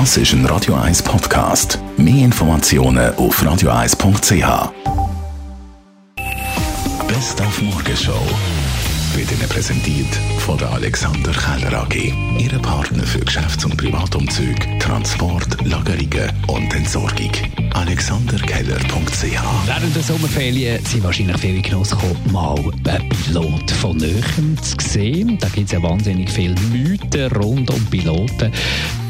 Das ist ein Radio 1 Podcast. Mehr Informationen auf radio1.ch. Best auf Morgenshow wird Ihnen präsentiert von der Alexander Keller AG. Ihre Partner für Geschäfts- und Privatumzug, Transport, Lagerungen und Entsorgung. AlexanderKeller.ch Während der Sommerferien sind wahrscheinlich viele Genoss gekommen, mal einen Pilot von Nöchem zu sehen. Da gibt es ja wahnsinnig viele Mythen rund um Piloten.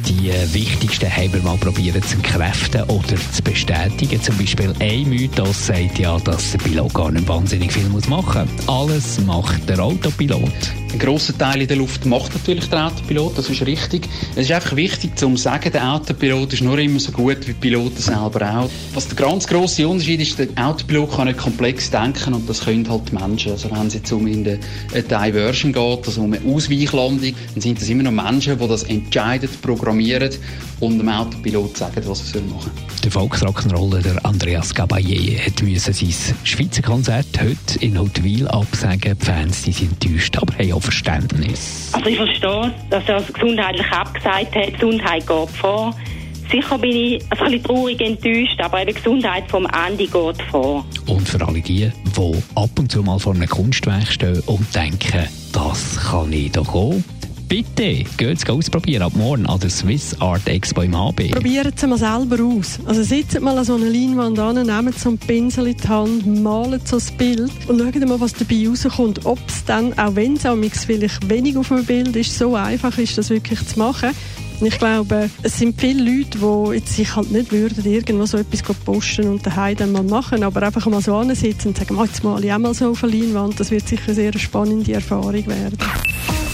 Die wichtigsten haben wir mal probiert zu entkräften oder zu bestätigen. Zum Beispiel ein Mythos sagt ja, dass der Pilot gar nicht wahnsinnig viel machen muss. Alles macht der Autopilot. Ein grosser Teil in der Luft macht natürlich der Autopilot, das ist richtig. Es ist einfach wichtig zu sagen, der Autopilot ist nur immer so gut wie die Piloten selber auch. Was der ganz grosse Unterschied ist, der Autopilot kann nicht komplex denken und das können halt die Menschen. Also wenn es jetzt um in der Diversion geht, also um eine Ausweichlandung, dann sind das immer noch Menschen, die das entscheiden, programmieren und dem Autopilot sagen, was er machen soll. Der Volksrock'n'Roller, der Andreas Gabaye, hat müssen sein Schweizer Konzert heute in Hautwil absagen. Die Fans die sind enttäuscht, aber haben Verständnis. Also ich verstehe, dass er gesundheitlich abgesagt hat. Gesundheit geht vor. Sicher bin ich ein bisschen traurig enttäuscht, aber die Gesundheit vom Andi geht vor. Und für alle die, die ab und zu mal vor einem Kunstwerk stehen und denken, das kann ich doch auch, Bitte, geht es ausprobieren ab morgen an der Swiss Art Expo im HB. Probieren Sie mal selber aus. Also sitzt mal an so einer Leinwand an, nehmt so einen Pinsel in die Hand, malt so ein Bild und schaut mal, was dabei rauskommt. Ob es dann, auch wenn es vielleicht wenig auf dem Bild ist, so einfach ist, das wirklich zu machen. Und ich glaube, es sind viele Leute, die sich halt nicht würden, irgendwo so etwas posten und daheim dann mal machen, aber einfach mal so ansitzen und sagen, jetzt mal ich auch mal so auf eine Leinwand. Das wird sicher eine sehr spannende Erfahrung werden.